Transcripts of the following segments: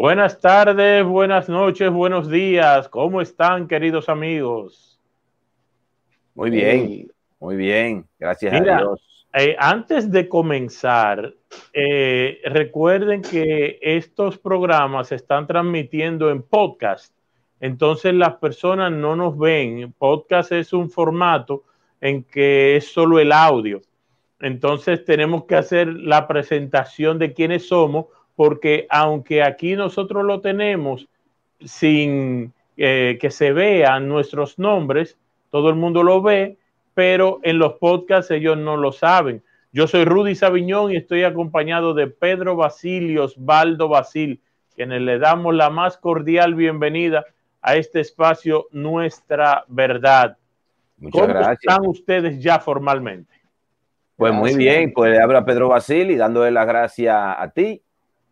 Buenas tardes, buenas noches, buenos días. ¿Cómo están, queridos amigos? Muy bien, muy bien. Gracias a Dios. Eh, antes de comenzar, eh, recuerden que estos programas se están transmitiendo en podcast. Entonces las personas no nos ven. Podcast es un formato en que es solo el audio. Entonces tenemos que hacer la presentación de quiénes somos porque aunque aquí nosotros lo tenemos sin eh, que se vean nuestros nombres, todo el mundo lo ve, pero en los podcasts ellos no lo saben. Yo soy Rudy Sabiñón y estoy acompañado de Pedro Basilio Osvaldo Basil, quienes le damos la más cordial bienvenida a este espacio Nuestra Verdad. Muchas ¿Cómo gracias. están ustedes ya formalmente? Pues muy bien, pues le habla Pedro Basil y dándole las gracias a ti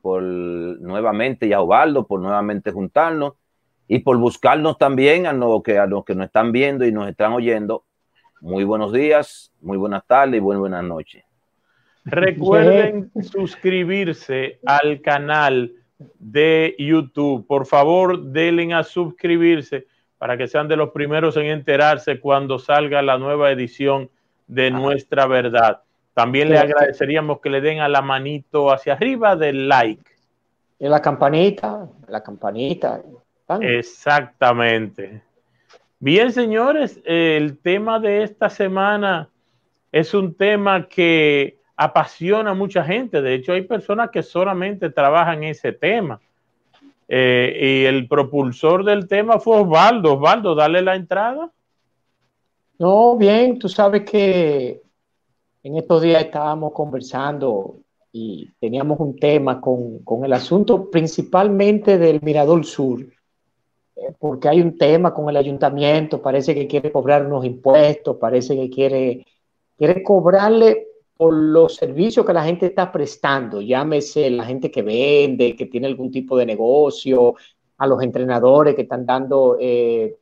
por nuevamente y a Ovaldo por nuevamente juntarnos y por buscarnos también a los que, a los que nos están viendo y nos están oyendo. Muy buenos días, muy buenas tardes y muy buenas noches. Recuerden suscribirse al canal de YouTube. Por favor, denle a suscribirse para que sean de los primeros en enterarse cuando salga la nueva edición de Nuestra Verdad. También le agradeceríamos que le den a la manito hacia arriba del like. Y la campanita, la campanita. Exactamente. Bien, señores, el tema de esta semana es un tema que apasiona a mucha gente. De hecho, hay personas que solamente trabajan en ese tema. Eh, y el propulsor del tema fue Osvaldo. Osvaldo, dale la entrada. No, bien, tú sabes que en estos días estábamos conversando y teníamos un tema con, el asunto principalmente del Mirador Sur, eh, porque hay un tema con el ayuntamiento, parece que quiere cobrar unos impuestos, parece que quiere, quiere cobrarle por los servicios que la gente está prestando, llámese la gente que vende, que tiene algún tipo de negocio, a los entrenadores que están dando eh,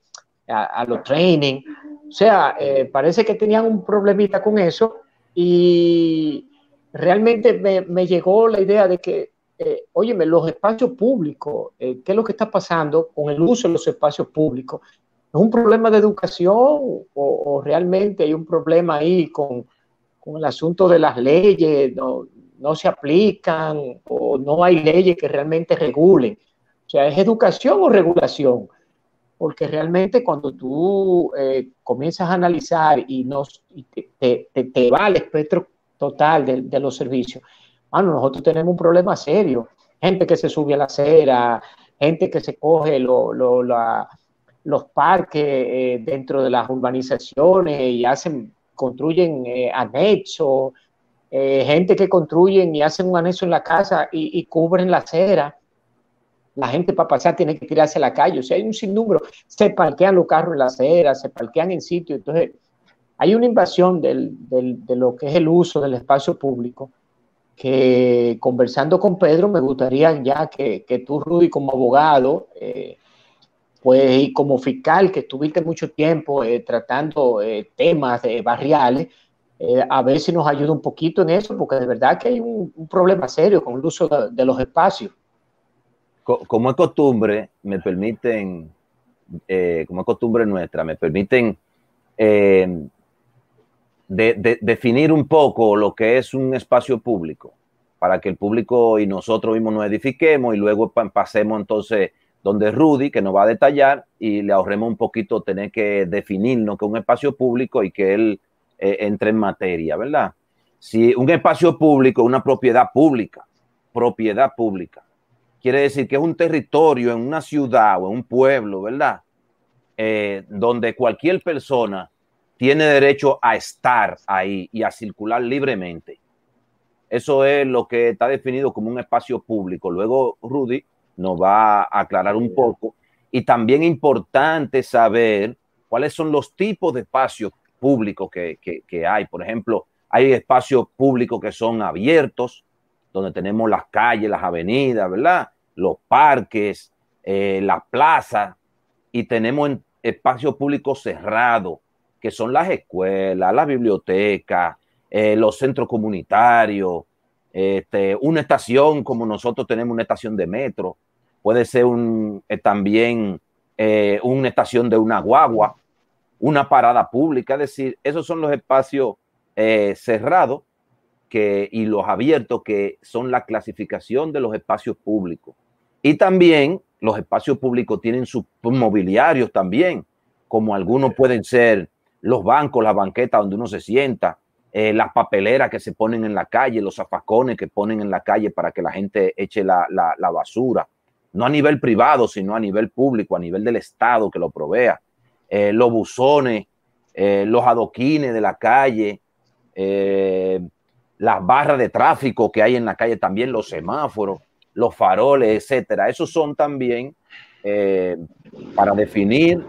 a, los training. O sea, eh, parece que tenían un problemita con eso y realmente me, llegó la idea de que, eh, óyeme, los espacios públicos, eh, ¿qué es lo que está pasando con el uso de los espacios públicos? ¿Es un problema de educación o, realmente hay un problema ahí con, con, el asunto de las leyes? No, no se aplican o no hay leyes que realmente regulen. O sea, ¿es educación o regulación? Porque realmente cuando tú eh, comienzas a analizar y, nos, te, te, va el espectro total de, los servicios, bueno, nosotros tenemos un problema serio. Gente que se sube a la acera, gente que se coge los parques eh, dentro de las urbanizaciones y hacen, construyen eh, anexos, gente que construyen y hacen un anexo en la casa y, y cubren la acera la gente para pasar tiene que tirarse a la calle. O sea, hay un sinnúmero. Se parquean los carros en la acera, se parquean en sitios. Entonces, hay una invasión de lo que es el uso del espacio público que conversando con Pedro me gustaría ya que, tú, Rudy, como abogado, eh, pues y como fiscal que estuviste mucho tiempo eh, tratando eh, temas barriales, a ver si nos ayuda un poquito en eso, porque de verdad que hay un, problema serio con el uso de los espacios como es costumbre, me permiten, eh, como es costumbre nuestra, me permiten eh, definir un poco lo que es un espacio público, para que el público y nosotros mismos nos edifiquemos y luego pasemos entonces donde Rudy, que nos va a detallar y le ahorremos un poquito tener que definirnos que un espacio público y que él eh, entre en materia, ¿verdad? Si un espacio público es una propiedad pública, propiedad pública quiere decir que es un territorio en una ciudad o en un pueblo, ¿verdad? Eh, donde cualquier persona tiene derecho a estar ahí y a circular libremente. Eso es lo que está definido como un espacio público. Luego Rudy nos va a aclarar un poco. Y también importante saber cuáles son los tipos de espacios públicos que, que hay. Por ejemplo, hay espacios públicos que son abiertos, donde tenemos las calles, las avenidas, ¿verdad? los parques, eh, la plaza, y tenemos espacios públicos cerrados, que son las escuelas, las bibliotecas, eh, los centros comunitarios, este, una estación como nosotros tenemos una estación de metro. puede ser eh, también eh, una estación de una guagua, una parada pública, es decir, esos son los espacios cerrados y los abiertos que son la clasificación de los espacios públicos. Y también los espacios públicos tienen sus mobiliarios también, como algunos pueden ser los bancos, las banquetas donde uno se sienta, eh, las papeleras que se ponen en la calle, los zafacones que ponen en la calle para que la gente eche la, basura, no a nivel privado, sino a nivel público, a nivel del Estado que lo provea, eh, los buzones, eh, los adoquines de la calle, las barras de tráfico que hay en la calle, también los semáforos, los faroles, etcétera. Esos son también para definir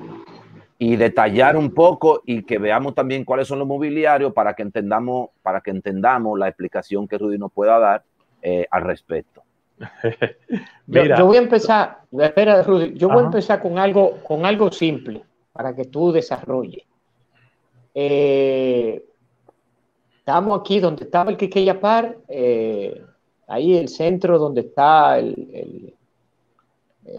y detallar un poco y que veamos también cuáles son los mobiliarios para que entendamos, para que entendamos la explicación que Rudy nos pueda dar eh, al respecto. yo, voy a empezar, espera Rudy, yo voy a empezar con algo, con algo simple para que tú desarrolles. Eh, estamos aquí donde estaba el Quiqueya Par, eh, ahí el centro donde está el,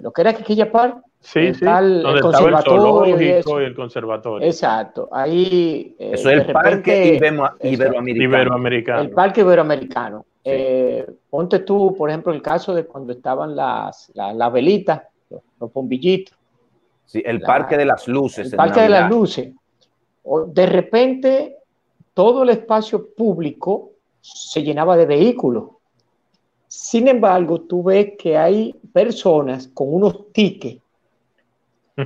lo que era Quiqueya Par, Sí, sí, el conservatorio y, el conservatorio. Exacto, ahí... Eh, Eso es el parque iberoamericano. El parque iberoamericano. Eh, ponte tú, por ejemplo, el caso de cuando estaban las, las, velitas, los, bombillitos. Sí, el parque de las luces. El parque de las luces. De repente, todo el espacio público se llenaba de vehículos. Sin embargo, tú ves que hay personas con unos tickets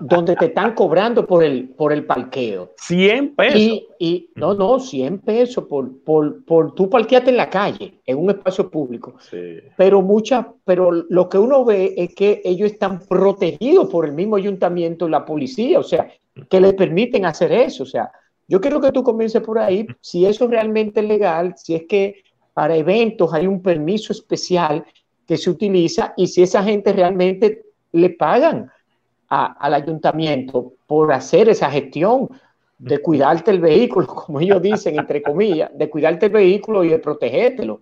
donde te están cobrando por el, por el parqueo. 100 pesos. Y, no, no, 100 pesos por, por, por tú parquearte en la calle, en un espacio público. Pero muchas, pero lo que uno ve es que ellos están protegidos por el mismo ayuntamiento, la policía, o sea, que les permiten hacer eso. O sea, yo quiero que tú comiences por ahí, si eso realmente es legal, si es que para eventos hay un permiso especial que se utiliza y si esa gente realmente le pagan al ayuntamiento por hacer esa gestión de cuidarte el vehículo, como ellos dicen, entre comillas, de cuidarte el vehículo y de protegértelo.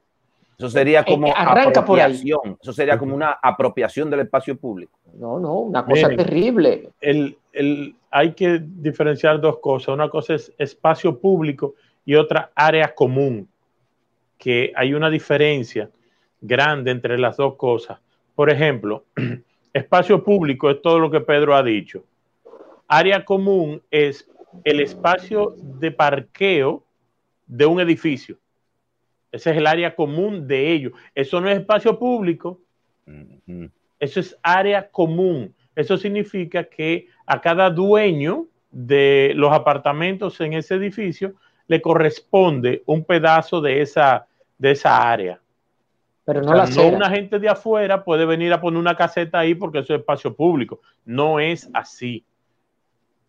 Eso sería eh, como arranca apropiación. Eso sería como una apropiación del espacio público. No, no, una cosa terrible. El, el, hay que diferenciar dos cosas. Una cosa es espacio público y otra área común. Que hay una diferencia grande entre las dos cosas. Por ejemplo, Espacio público es todo lo que Pedro ha dicho. Área común es el espacio de parqueo de un edificio. Ese es el área común de ellos. Eso no es espacio público. Eso es área común. Eso significa que a cada dueño de los apartamentos en ese edificio le corresponde un pedazo de esa, de esa área. Pero no, la no una gente de afuera puede venir a poner una caseta ahí porque eso es espacio público. No es así.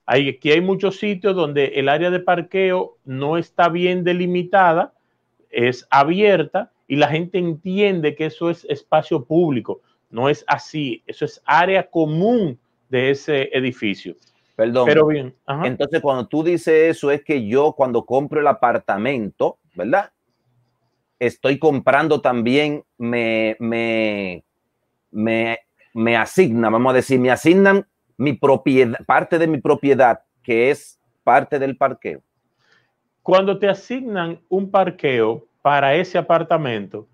Hay, aquí hay muchos sitios donde el área de parqueo no está bien delimitada, es abierta y la gente entiende que eso es espacio público. No es así, eso es área común de ese edificio. Perdón. Pero bien. Entonces, cuando tú dices eso, es que yo cuando compro el apartamento, ¿verdad? estoy comprando también, me, me, me, asigna, vamos a decir, me asignan mi propiedad, parte de mi propiedad, que es parte del parqueo. Cuando te asignan un parqueo para ese apartamento,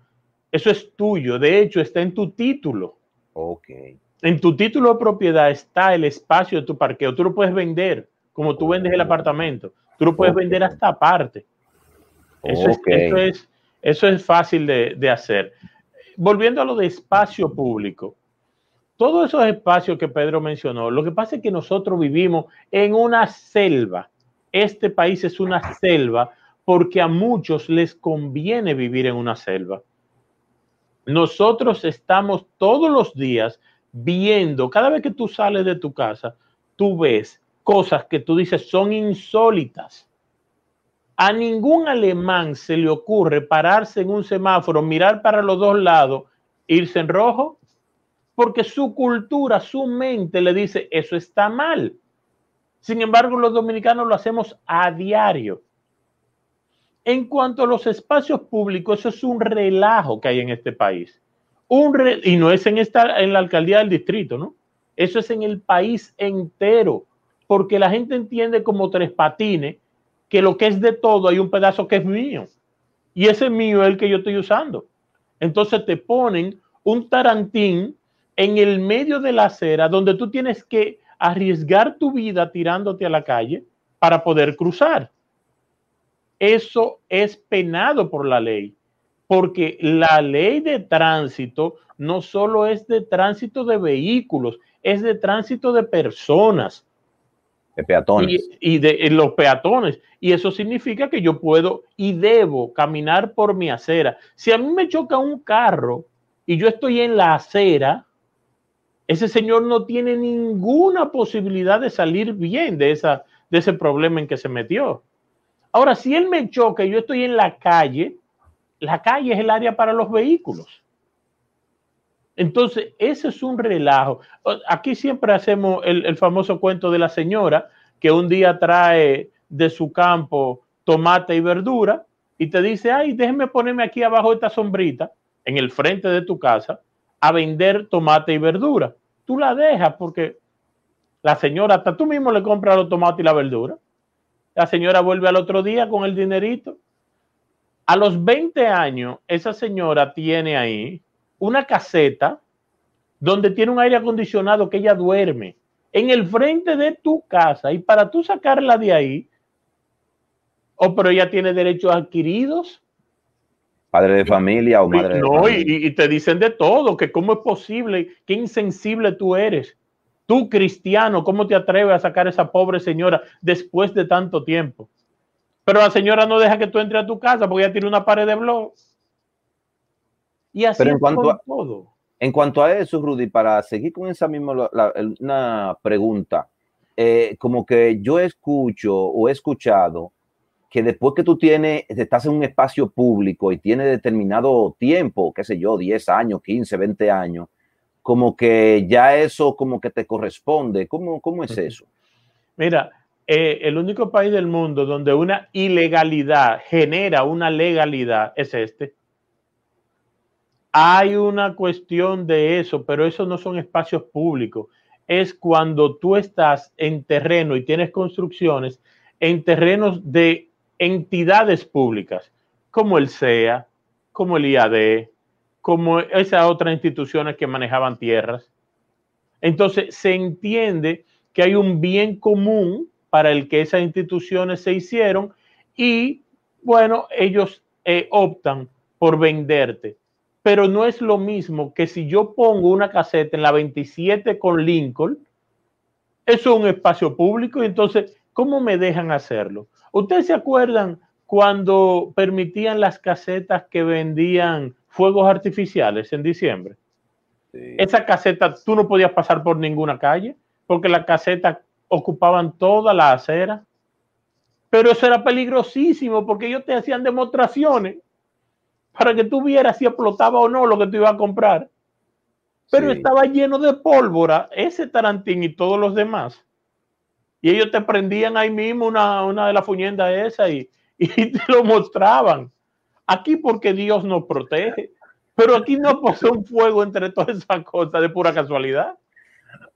eso es tuyo. De hecho, está en tu título. Ok. En tu título de propiedad está el espacio de tu parqueo. Tú lo puedes vender como tú vendes el apartamento. Tú lo puedes vender hasta aparte. Eso, es, eso es eso es fácil de, hacer. Volviendo a lo de espacio público, todos esos espacios que Pedro mencionó, lo que pasa es que nosotros vivimos en una selva. Este país es una selva porque a muchos les conviene vivir en una selva. Nosotros estamos todos los días viendo, cada vez que tú sales de tu casa, tú ves cosas que tú dices son insólitas. A ningún alemán se le ocurre pararse en un semáforo, mirar para los dos lados, irse en rojo, porque su cultura, su mente le dice, eso está mal. Sin embargo, los dominicanos lo hacemos a diario. En cuanto a los espacios públicos, eso es un relajo que hay en este país. un y no es en, esta, en la alcaldía del distrito, ¿no? Eso es en el país entero, porque la gente entiende como tres patines que lo que es de todo hay un pedazo que es mío. Y ese mío es el que yo estoy usando. Entonces te ponen un tarantín en el medio de la acera donde tú tienes que arriesgar tu vida tirándote a la calle para poder cruzar. Eso es penado por la ley, porque la ley de tránsito no solo es de tránsito de vehículos, es de tránsito de personas. De peatones. Y, de los peatones. Y eso significa que yo puedo y debo caminar por mi acera. Si a mí me choca un carro y yo estoy en la acera, ese señor no tiene ninguna posibilidad de salir bien de, esa, de ese problema en que se metió. Ahora, si él me choca y yo estoy en la calle, la calle es el área para los vehículos. Entonces, ese es un relajo. Aquí siempre hacemos el, famoso cuento de la señora que un día trae de su campo tomate y verdura y te dice, ay, déjeme ponerme aquí abajo esta sombrita en el frente de tu casa a vender tomate y verdura. Tú la dejas porque la señora, hasta tú mismo le compras los tomates y la verdura. La señora vuelve al otro día con el dinerito. A los 20 años, esa señora tiene ahí una caseta donde tiene un aire acondicionado que ella duerme en el frente de tu casa y para tú sacarla de ahí, o oh, pero ella tiene derechos adquiridos. Padre de familia o madre de familia. Y, y te dicen de todo, que cómo es posible, qué insensible tú eres. Tú cristiano, ¿cómo te atreves a sacar a esa pobre señora después de tanto tiempo? Pero la señora no deja que tú entres a tu casa porque ella tiene una pared de blog. Y así en cuanto a, todo. En cuanto a eso, Rudy, para seguir con esa misma una pregunta, eh, como que yo escucho o he escuchado que después que tú tienes, estás en un espacio público y tienes determinado tiempo, qué sé yo, 10 años, 15, 20 años, como que ya eso como que te corresponde. ¿Cómo, cómo es eso? Mira, eh, el único país del mundo donde una ilegalidad genera una legalidad es este. Hay una cuestión de eso, pero eso no son espacios públicos. Es cuando tú estás en terreno y tienes construcciones en terrenos de entidades públicas, como el CEA, como el IAD, como esas otras instituciones que manejaban tierras. Entonces, se entiende que hay un bien común para el que esas instituciones se hicieron y, bueno, ellos eh, optan por venderte pero no es lo mismo que si yo pongo una caseta en la 27 con Lincoln, eso es un espacio público y entonces, ¿cómo me dejan hacerlo? ¿Ustedes se acuerdan cuando permitían las casetas que vendían fuegos artificiales en diciembre? Esa caseta, tú no podías pasar por ninguna calle porque las casetas ocupaban toda la acera. Pero eso era peligrosísimo porque ellos te hacían demostraciones para que tú vieras si explotaba o no lo que tú ibas a comprar. Pero estaba lleno de pólvora, ese tarantín y todos los demás. Y ellos te prendían ahí mismo una, una de las fuñendas esa y, y te lo mostraban. Aquí porque Dios nos protege. Pero aquí no posee un fuego entre todas esas cosas de pura casualidad.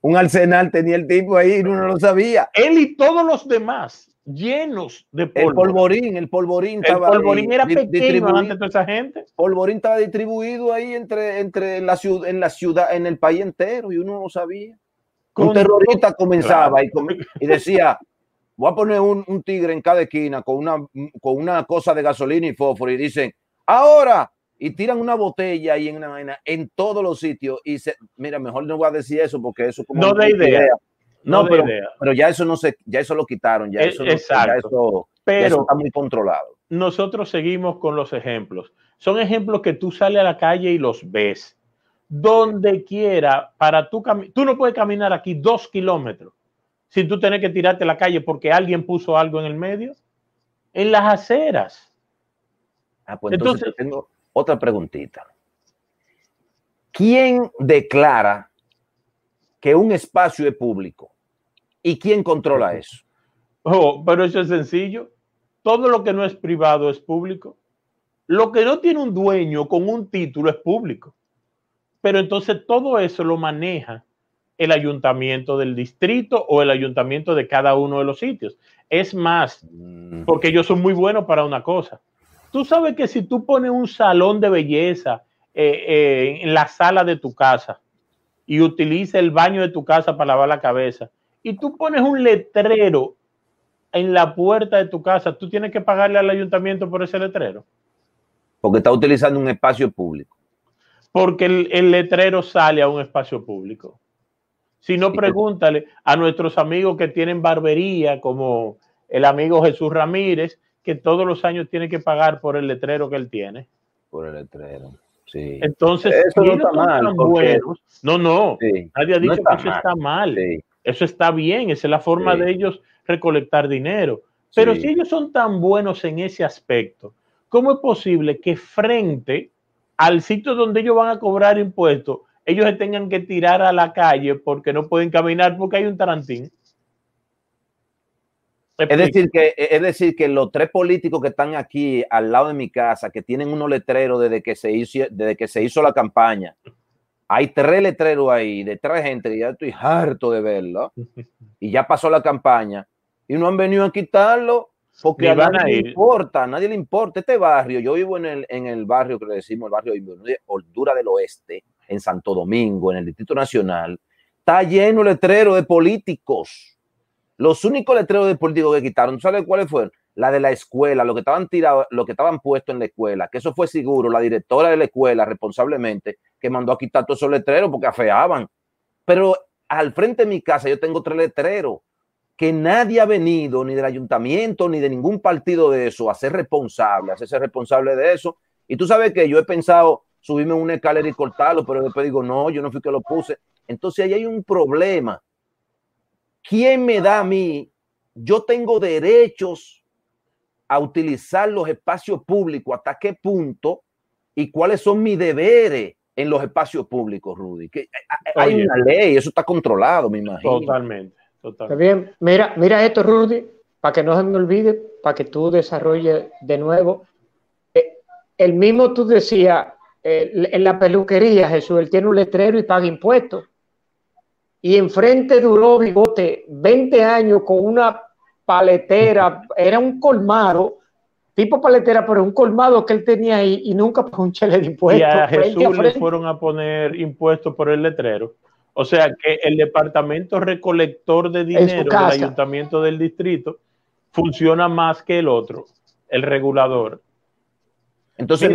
Un arsenal tenía el tipo ahí y uno no lo sabía. Él y todos los demás llenos de polvo. El polvorín, el polvorín estaba. El polvorín era pequeño ante toda esa gente. Polvorín estaba distribuido ahí entre, entre la ciudad, en la ciudad, en el país entero y uno no sabía. un terrorista comenzaba y, y, decía: Voy a poner un, un, tigre en cada esquina con una, con una cosa de gasolina y fósforo y dicen: Ahora. Y tiran una botella ahí en una vaina en todos los sitios. Y se, mira, mejor no voy a decir eso porque eso como. No de idea. No, pero, pero, ya eso no se, ya eso lo quitaron, ya eso, Exacto. pero está muy controlado. Nosotros seguimos con los ejemplos. Son ejemplos que tú sales a la calle y los ves. Donde quiera, para tú tú no puedes caminar aquí dos kilómetros sin tú tener que tirarte a la calle porque alguien puso algo en el medio. En las aceras. Ah, pues entonces tengo otra preguntita. ¿Quién declara que un espacio es público? ¿Y quién controla eso? Oh, pero eso es sencillo. Todo lo que no es privado es público. Lo que no tiene un dueño con un título es público. pero entonces todo eso lo maneja el ayuntamiento del distrito o el ayuntamiento de cada uno de los sitios. Es más, mm. porque ellos son muy buenos para una cosa. Tú sabes que si tú pones un salón de belleza eh, eh, en la sala de tu casa y utiliza el baño de tu casa para lavar la cabeza y tú pones un letrero en la puerta de tu casa, tú tienes que pagarle al ayuntamiento por ese letrero. Porque está utilizando un espacio público. Porque el, letrero sale a un espacio público. Si no, pregúntale a nuestros amigos que tienen barbería, como el amigo Jesús Ramírez, que todos los años tiene que pagar por el letrero que él tiene. Por el letrero. Sí. Entonces, eso no está mal. no, no. Nadie ha dicho que eso está mal. Eso está bien. Esa es la forma de ellos recolectar dinero. Pero si ellos son tan buenos en ese aspecto, ¿cómo es posible que frente al sitio donde ellos van a cobrar impuestos, ellos se tengan que tirar a la calle porque no pueden caminar porque hay un tarantín? Es decir, que, es decir, que los tres políticos que están aquí al lado de mi casa, que tienen unos letreros desde que se hizo, desde que se hizo la campaña, hay tres letreros ahí de tres gente que ya estoy harto de verlo y ya pasó la campaña y no han venido a quitarlo porque a nadie le importa, a nadie le importa. Este barrio, yo vivo en el, en el barrio que le decimos el barrio de Holdura del Oeste, en Santo Domingo, en el Distrito Nacional, está lleno de letreros de políticos. Los únicos letreros de políticos que quitaron, ¿sabes cuáles fueron? La de la escuela, lo que estaban tirados, lo que estaban puestos en la escuela, que eso fue seguro, la directora de la escuela responsablemente, que mandó a quitar todos esos letreros porque afeaban. Pero al frente de mi casa yo tengo tres letreros que nadie ha venido, ni del ayuntamiento, ni de ningún partido de eso, a ser responsable, a hacerse responsable de eso. Y tú sabes que yo he pensado subirme una escalera y cortarlo, pero después digo, no, yo no fui que lo puse. Entonces ahí hay un problema. ¿Quién me da a mí? Yo tengo derechos a utilizar los espacios públicos, hasta qué punto y cuáles son mis deberes en los espacios públicos, Rudy. Que hay una ley, eso está controlado, me imagino. Totalmente. Bien, mira, mira esto, Rudy, para que no se me olvide, para que tú desarrolles de nuevo. Eh, el mismo tú decías, eh, en la peluquería, Jesús, él tiene un letrero y paga impuestos. Y enfrente duró Bigote 20 años con una paletera, era un colmado, tipo paletera, pero un colmado que él tenía ahí y nunca pagó un chile de impuestos. Y a Jesús le fueron a poner impuestos por el letrero. O sea que el departamento recolector de dinero del ayuntamiento del distrito funciona más que el otro, el regulador. Entonces,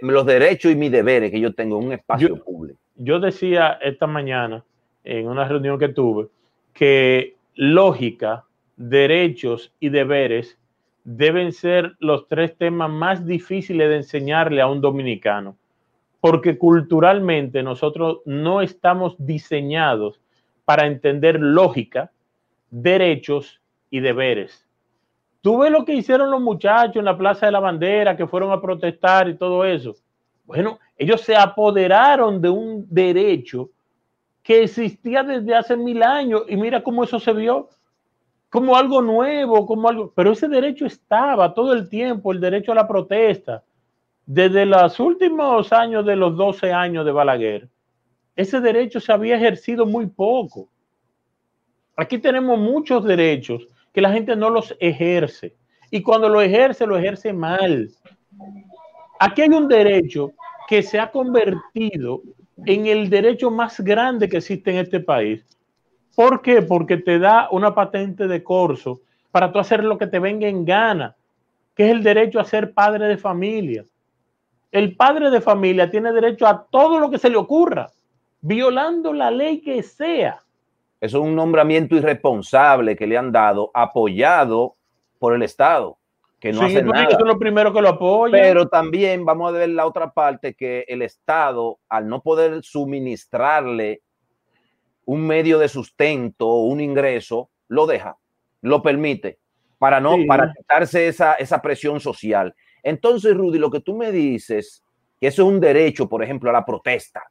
los derechos y mis deberes que yo tengo en un espacio público. Yo decía esta mañana en una reunión que tuve que lógica, derechos y deberes deben ser los tres temas más difíciles de enseñarle a un dominicano porque culturalmente nosotros no estamos diseñados para entender lógica, derechos y deberes. Tú ves lo que hicieron los muchachos en la Plaza de la Bandera, que fueron a protestar y todo eso. Bueno, ellos se apoderaron de un derecho que existía desde hace mil años y mira cómo eso se vio como algo nuevo, como algo, pero ese derecho estaba todo el tiempo, el derecho a la protesta desde los últimos años de los 12 años de Balaguer, ese derecho se había ejercido muy poco. Aquí tenemos muchos derechos que la gente no los ejerce. Y cuando lo ejerce, lo ejerce mal. Aquí hay un derecho que se ha convertido en el derecho más grande que existe en este país. ¿Por qué? Porque te da una patente de corso para tú hacer lo que te venga en gana, que es el derecho a ser padre de familia el padre de familia tiene derecho a todo lo que se le ocurra, violando la ley que sea. Eso es un nombramiento irresponsable que le han dado, apoyado por el Estado, que no hace nada. Eso es lo primero que lo apoya. Pero también vamos a ver la otra parte, que el Estado, al no poder suministrarle un medio de sustento, un ingreso, lo deja, lo permite, para no, para quitarse esa, esa presión social. Entonces, Rudy, lo que tú me dices, que eso es un derecho, por ejemplo, a la protesta,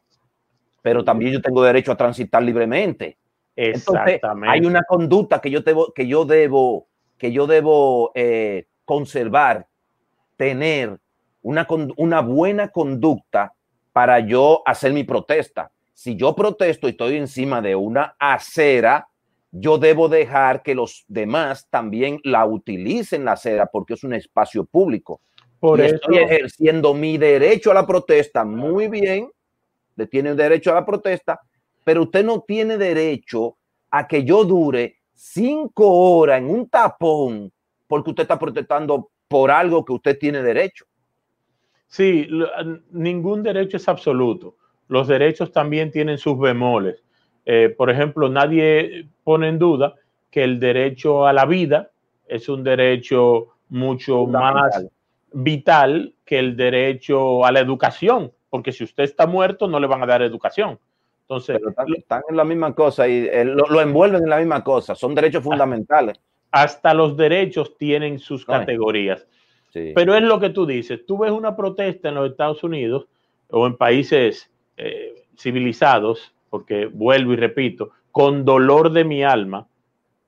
pero también yo tengo derecho a transitar libremente. Exactamente. hay una conducta que yo, debo, que yo debo, que yo debo eh, conservar, tener una, una buena conducta para yo hacer mi protesta. Si yo protesto y estoy encima de una acera, yo debo dejar que los demás también la utilicen la acera porque es un espacio público. Por eso estoy ejerciendo mi derecho a la protesta muy bien, le tiene derecho a la protesta, pero usted no tiene derecho a que yo dure cinco horas en un tapón porque usted está protestando por algo que usted tiene derecho. Sí, ningún derecho es absoluto. Los derechos también tienen sus bemoles. Eh, por ejemplo, nadie pone en duda que el derecho a la vida es un derecho mucho más vital que el derecho a la educación, porque si usted está muerto no le van a dar educación. Entonces, están, en la misma cosa y eh, lo, envuelven en la misma cosa, son derechos fundamentales. Hasta los derechos tienen sus categorías. Pero es lo que tú dices, tú ves una protesta en los Estados Unidos o en países eh, civilizados porque vuelvo y repito, con dolor de mi alma,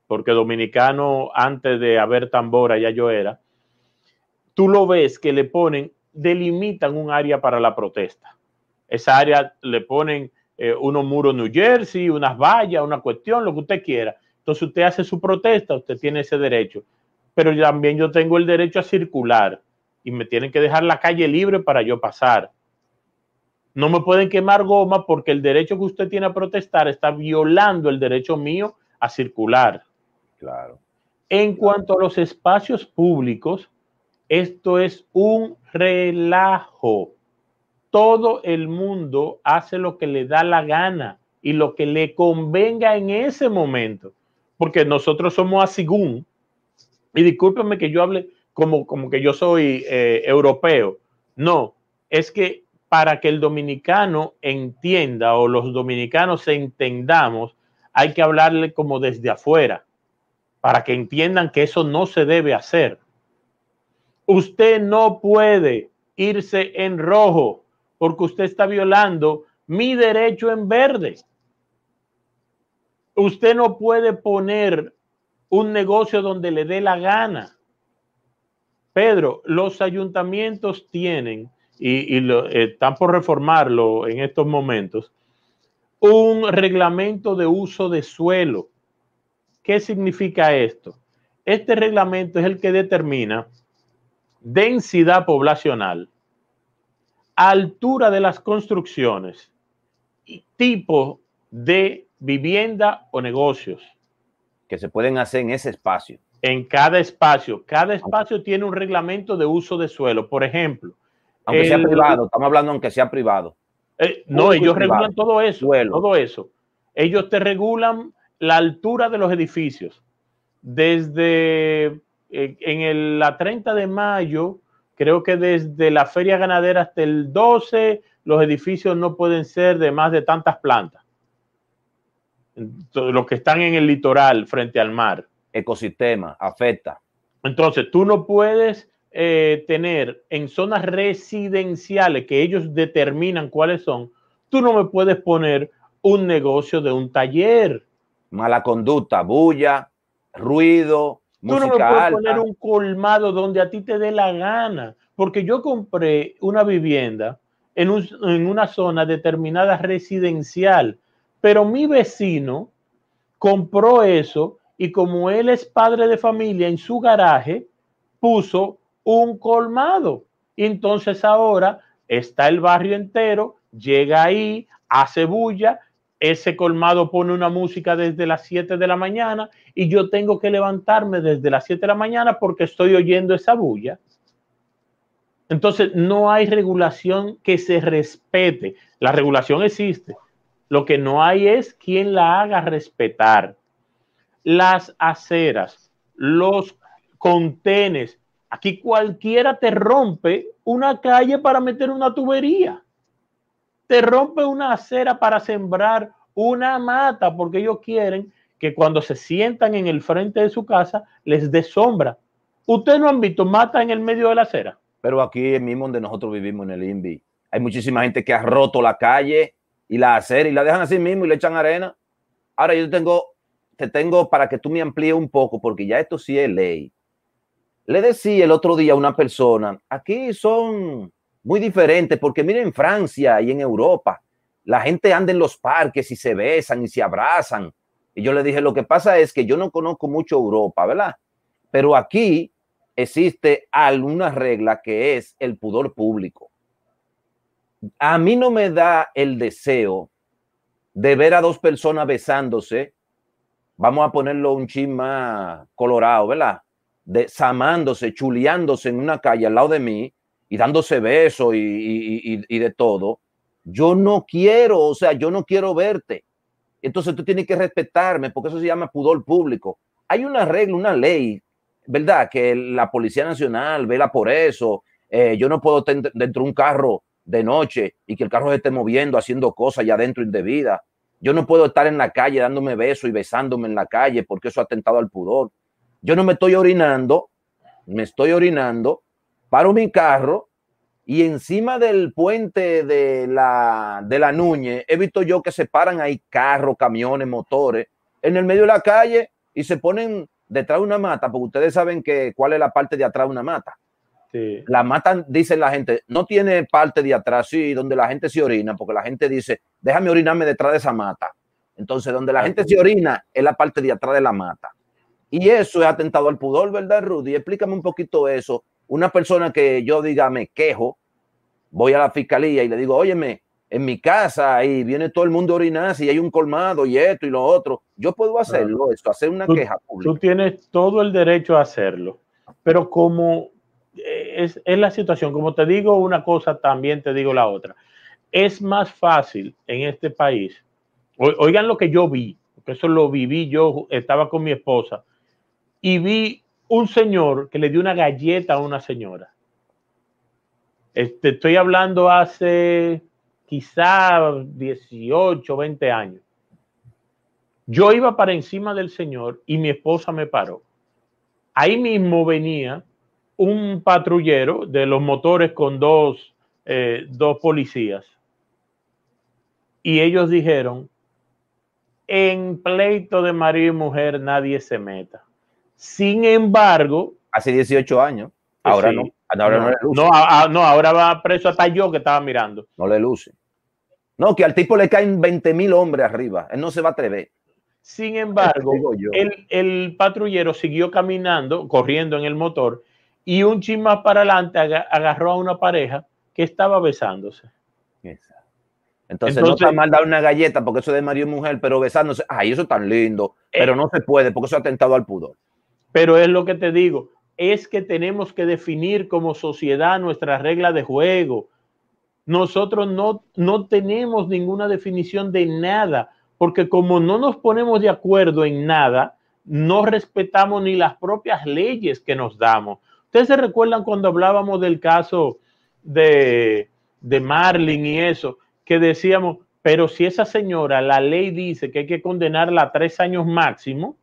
porque dominicano antes de haber tambora ya yo era, tú lo ves que le ponen, delimitan un área para la protesta. Esa área le ponen eh, unos muros New Jersey, unas vallas, una cuestión, lo que usted quiera. Entonces usted hace su protesta, usted tiene ese derecho. Pero también yo tengo el derecho a circular y me tienen que dejar la calle libre para yo pasar no me pueden quemar goma porque el derecho que usted tiene a protestar está violando el derecho mío a circular. Claro. En cuanto a los espacios públicos, esto es un relajo. Todo el mundo hace lo que le da la gana y lo que le convenga en ese momento. Porque nosotros somos asigún. Y discúlpenme que yo hable como, como que yo soy eh, europeo. No, es que para que el dominicano entienda o los dominicanos entendamos, hay que hablarle como desde afuera, para que entiendan que eso no se debe hacer. Usted no puede irse en rojo porque usted está violando mi derecho en verde. Usted no puede poner un negocio donde le dé la gana. Pedro, los ayuntamientos tienen y, lo, eh, están por reformarlo en estos momentos, un reglamento de uso de suelo. ¿Qué significa esto? Este reglamento es el que determina densidad poblacional, altura de las construcciones y tipo de vivienda o negocios. Que se pueden hacer en ese espacio. En cada espacio. Cada espacio tiene un reglamento de uso de suelo. Por ejemplo, aunque sea privado, estamos hablando aunque sea privado. Eh, no, ellos regulan todo eso, todo eso. Ellos te regulan la altura de los edificios. Desde eh, en el, la 30 de mayo, creo que desde la feria ganadera hasta el 12, los edificios no pueden ser de más de tantas plantas. Los que están en el litoral frente al mar. Ecosistema, afecta. Entonces, tú no puedes eh, tener en zonas residenciales que ellos determinan cuáles son, tú no me puedes poner un negocio de un taller. Mala conducta, bulla, ruido. Tú no me puedes poner un colmado donde a ti te dé la gana, porque yo compré una vivienda en, en una zona determinada residencial, pero mi vecino compró eso y como él es padre de familia en su garaje, puso un colmado. entonces ahora está el barrio entero, llega ahí, hace bulla, ese colmado pone una música desde las 7 de la mañana y yo tengo que levantarme desde las 7 de la mañana porque estoy oyendo esa bulla. Entonces, no hay regulación que se respete. La regulación existe. Lo que no hay es quien la haga respetar. Las aceras, los contenes, Aquí cualquiera te rompe una calle para meter una tubería. Te rompe una acera para sembrar una mata porque ellos quieren que cuando se sientan en el frente de su casa les dé sombra. Ustedes no han visto mata en el medio de la acera. Pero aquí mismo donde nosotros vivimos en el INVI, hay muchísima gente que ha roto la calle y la acera y la dejan así mismo y le echan arena. Ahora yo tengo, te tengo para que tú me amplíes un poco porque ya esto sí es ley le decía el otro día a una persona, aquí son muy diferente, porque miren en Francia y en Europa, la gente anda en los parques y se besan y se abrazan. Y yo le dije, lo que pasa es que yo no conozco mucho Europa, ¿verdad? Pero aquí existe alguna regla que es el pudor público. A mí no me da el deseo de ver a dos personas besándose, vamos a ponerlo un chin más colorado, ¿verdad? Desamándose, chuleándose en una calle al lado de mí y dándose besos y, de todo. Yo no quiero, o sea, yo no quiero verte. Entonces tú tienes que respetarme porque eso se llama pudor público. Hay una regla, una ley, ¿verdad? Que la Policía Nacional vela por eso. Eh, yo no puedo estar dentro de un carro de noche y que el carro se esté moviendo, haciendo cosas ya dentro indebidas. Yo no puedo estar en la calle dándome besos y besándome en la calle porque eso ha atentado al pudor. Yo no me estoy orinando, me estoy orinando, paro mi carro y encima del puente de la, de la Núñez he visto yo que se paran ahí carros, camiones, motores en el medio de la calle y se ponen detrás de una mata, porque ustedes saben que cuál es la parte de atrás de una mata. La mata, dice la gente, no tiene parte de atrás, sí, donde la gente se orina, porque la gente dice, déjame orinarme detrás de esa mata. Entonces, donde la gente se orina es la parte de atrás de la mata. Y eso es atentado al pudor, ¿verdad, Rudy? Explícame un poquito eso. Una persona que yo diga, me quejo, voy a la fiscalía y le digo, óyeme, en mi casa ahí viene todo el mundo a orinar y hay un colmado y esto y lo otro. Yo puedo hacerlo, esto, hacer una queja pública. Tú tienes todo el derecho a hacerlo, pero como eh, es, es, la situación, como te digo una cosa, también te digo la otra. Es más fácil en este país, oigan lo que yo vi, porque eso lo viví, yo estaba con mi esposa y vi un señor que le dio una galleta a una señora. Este, estoy hablando hace quizá 18, 20 años. Yo iba para encima del señor y mi esposa me paró. Ahí mismo venía un patrullero de los motores con dos, eh, dos policías. Y ellos dijeron, en pleito de marido y mujer nadie se meta. Sin embargo... Hace 18 años. Ahora no. Ahora no, le luce. No, ahora va preso hasta yo que estaba mirando. No le luce. No, que al tipo le caen 20 mil hombres arriba. Él no se va a atrever. Sin embargo, el, el, patrullero siguió caminando, corriendo en el motor, y un chin más para adelante agarró a una pareja que estaba besándose. Entonces, no está mal dar una galleta porque eso es de marido y mujer, pero besándose, ay, eso es tan lindo, pero eh, no se puede porque eso ha atentado al pudor. Pero es lo que te digo, es que tenemos que definir como sociedad nuestras reglas de juego. Nosotros no, no tenemos ninguna definición de nada, porque como no nos ponemos de acuerdo en nada, no respetamos ni las propias leyes que nos damos. Ustedes se recuerdan cuando hablábamos del caso de, de Marlin y eso, que decíamos, pero si esa señora, la ley dice que hay que condenarla a tres años máximo,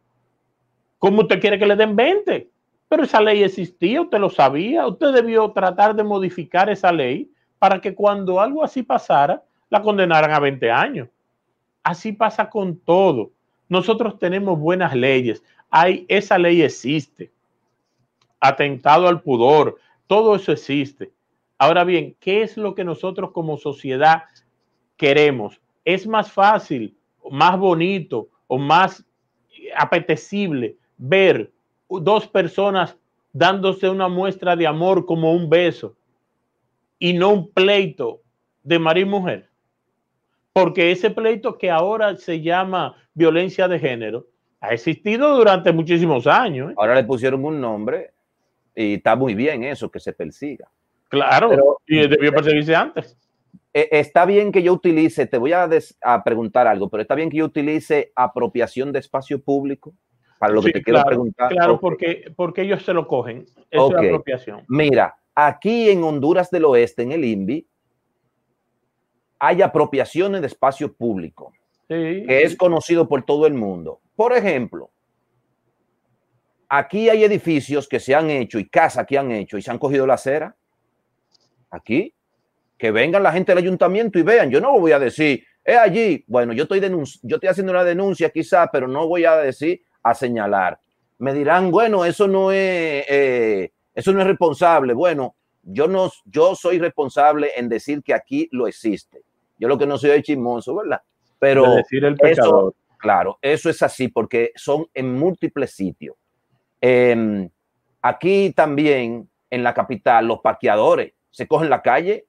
¿cómo usted quiere que le den 20? Pero esa ley existía, usted lo sabía, usted debió tratar de modificar esa ley para que cuando algo así pasara, la condenaran a 20 años. Así pasa con todo. Nosotros tenemos buenas leyes. Hay, esa ley existe. Atentado al pudor, todo eso existe. Ahora bien, ¿qué es lo que nosotros como sociedad queremos? Es más fácil, más bonito o más apetecible ver dos personas dándose una muestra de amor como un beso y no un pleito de marido y mujer. Porque ese pleito que ahora se llama violencia de género ha existido durante muchísimos años. ¿eh? Ahora le pusieron un nombre y está muy bien eso, que se persiga. Claro, y debió perseguirse antes. Eh, está bien que yo utilice, te voy a, a, preguntar algo, pero está bien que yo utilice apropiación de espacio público para lo que te quiero preguntar. Claro, porque, porque ellos se lo cogen. es apropiación. Mira, aquí en Honduras del Oeste, en el INVI, hay apropiaciones de espacio público, que es conocido por todo el mundo. Por ejemplo, aquí hay edificios que se han hecho y casas que han hecho y se han cogido la acera. Aquí, que vengan la gente del ayuntamiento y vean. Yo no lo voy a decir, es allí. Bueno, yo estoy, yo estoy haciendo una denuncia quizá, pero no voy a decir a señalar. Me dirán, bueno, eso no es, eh, eso no es responsable. Bueno, Yo no, yo soy responsable en decir que aquí lo existe. Yo lo que no soy es chismoso, ¿verdad? Pero decir el pecador. Eso, claro, eso es así porque son en múltiples sitios. Eh, aquí también en la capital los parqueadores se cogen la calle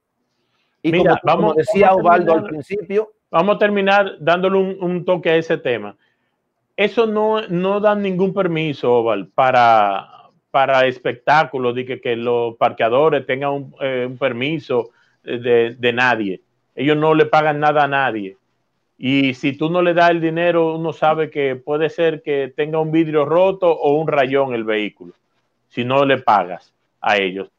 y Mira, como, como vamos- decía vamos a Osvaldo al terminar. principio, Vamos a terminar dándole un, un toque a ese tema. Eso no, no dan ningún permiso, Oval, para, para espectáculos, de que, que los parqueadores tengan un, eh, un permiso de, de nadie. Ellos no le pagan nada a nadie. Y si tú no le das el dinero, uno sabe que puede ser que tenga un vidrio roto o un rayón el vehículo, si no le pagas a ellos.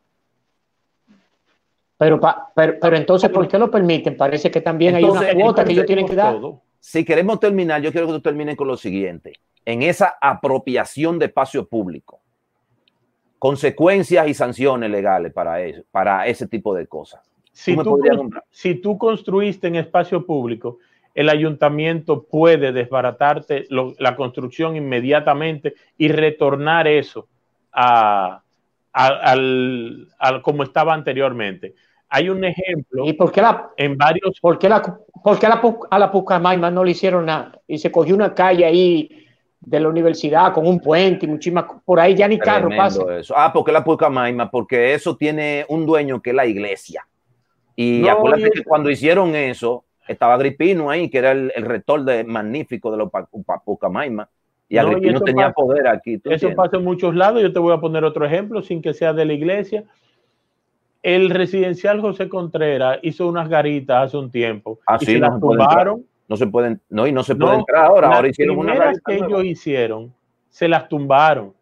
Pero, pa- pero, pero entonces, ¿por qué lo permiten? Parece que también hay una cuota que ellos tienen que dar. todo. Si queremos terminar, yo quiero que tú termines con lo siguiente. En esa apropiación de espacio público, consecuencias y sanciones legales para eso, para ese tipo de cosas. si tú, si construiste en espacio público, el ayuntamiento puede desbaratarte lo- la construcción inmediatamente y retornar eso a, a- al, al- como estaba anteriormente. Hay un ejemplo ¿Y por qué, la, en varios por qué, la, por qué la a la Pucamaima no le hicieron nada? Y se cogió una calle ahí de la universidad con un puente y muchísimas. Por ahí ya ni carro pasa. eso. Ah, porque la Pucamaima, porque eso tiene un dueño que es la iglesia. Y No, acuérdate y que cuando hicieron eso, estaba Agripino ahí, que era el, el rector de, magnífico de los Pucamaima. Y No, y Agripino tenía pasa- poder aquí. ¿tú Eso entiendes? pasa en muchos lados. Yo te voy a poner otro ejemplo, sin que sea de la iglesia. El residencial José Contreras hizo unas garitas hace un tiempo Ah, y sí, se no las tumbaron. No se pueden, no, y no se No, puede entrar ahora. Las Ahora hicieron una garita que nueva. ellos hicieron, se las tumbaron.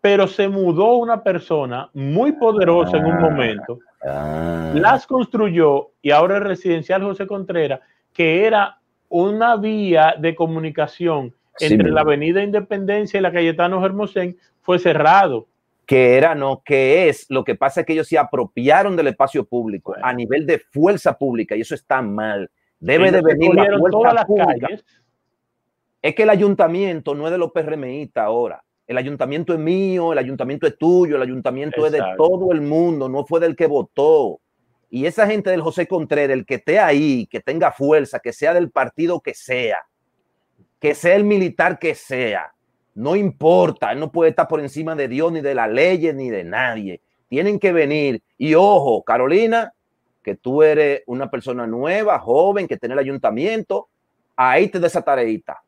Pero se mudó una persona muy poderosa en un Ah. momento, Ah. las construyó y ahora el residencial José Contreras, que era una vía de comunicación entre la Avenida Independencia y la Cayetano Hermosén, fue cerrado. Que era, no, que es, lo que pasa es que ellos se apropiaron del espacio público Bueno. a nivel de fuerza pública y eso está mal. Debe de Ellos venir la fuerza las pública. calles. Es que el ayuntamiento no es de los PRMistas ahora. El ayuntamiento es mío, el ayuntamiento es tuyo, el ayuntamiento es de todo el mundo, no fue del que votó. Y esa gente del José Contreras, el que esté ahí, que tenga fuerza, que sea del partido que sea, que sea el militar que sea, no importa, él no puede estar por encima de Dios, ni de las leyes, ni de nadie. Tienen que venir. Y ojo, Carolina, que tú eres una persona nueva, joven, que tiene el ayuntamiento, ahí te de esa tareita.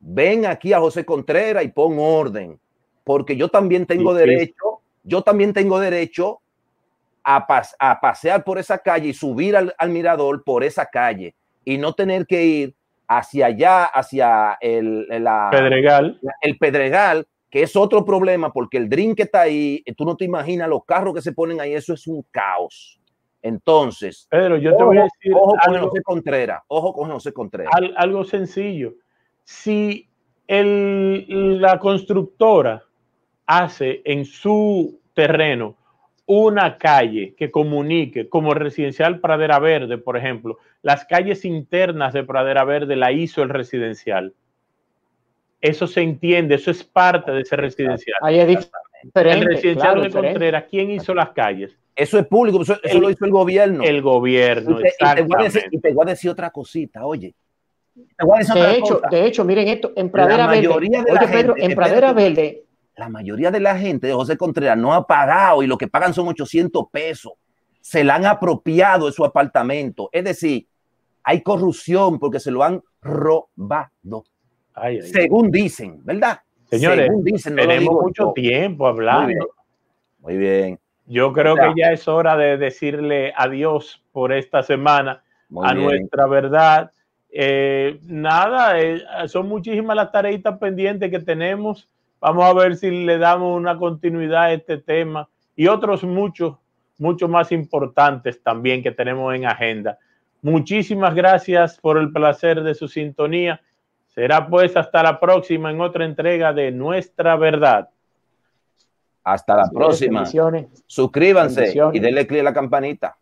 Ven aquí a José Contreras y pon orden, porque yo también tengo derecho, yo también tengo derecho a, pas- a pasear por esa calle y subir al, al mirador por esa calle y no tener que ir hacia allá, hacia el, la- Pedregal. el Pedregal, que es otro problema porque el drink que está ahí, eh, tú no te imaginas los carros que se ponen ahí, eso es un caos. Entonces, Pedro, yo te voy a decir ojo con algo, José Contreras, ojo con José Contreras. al- algo sencillo. Si el- la constructora hace en su terreno una calle que comunique, como residencial Pradera Verde, por ejemplo, las calles internas de Pradera Verde la hizo el residencial. Eso se entiende, eso es parte de ese residencial. Ahí es diferente. El residencial claro, de. Contreras, ¿quién hizo las calles? Eso es público, eso, eso El- lo hizo el gobierno. El gobierno, y, te, y te voy a decir, y te voy a decir otra cosita, oye. Te voy a decir De otra hecho, cosa. de hecho, miren esto, en Pradera Verde, mayoría de oye la Pedro, gente- en Pradera. Verde, la mayoría de la gente de José Contreras no ha pagado y lo que pagan son 800 pesos. Se la han apropiado de su apartamento. Es decir, hay corrupción porque se lo han robado. Ay, ay. Según dicen, ¿verdad? Señores, Según dicen, no Tenemos mucho yo. tiempo Muy hablando. bien. Muy bien. Yo creo que ya es hora de decirle adiós por esta semana Muy a bien. nuestra verdad. Eh, nada, eh, son muchísimas las tareitas pendientes que tenemos. Vamos a ver si le damos una continuidad a este tema y otros muchos, mucho más importantes también que tenemos en agenda. Muchísimas gracias por el placer de su sintonía. Será pues hasta la próxima en otra entrega de Nuestra Verdad. Hasta la próxima. Suscríbanse y denle clic a la campanita.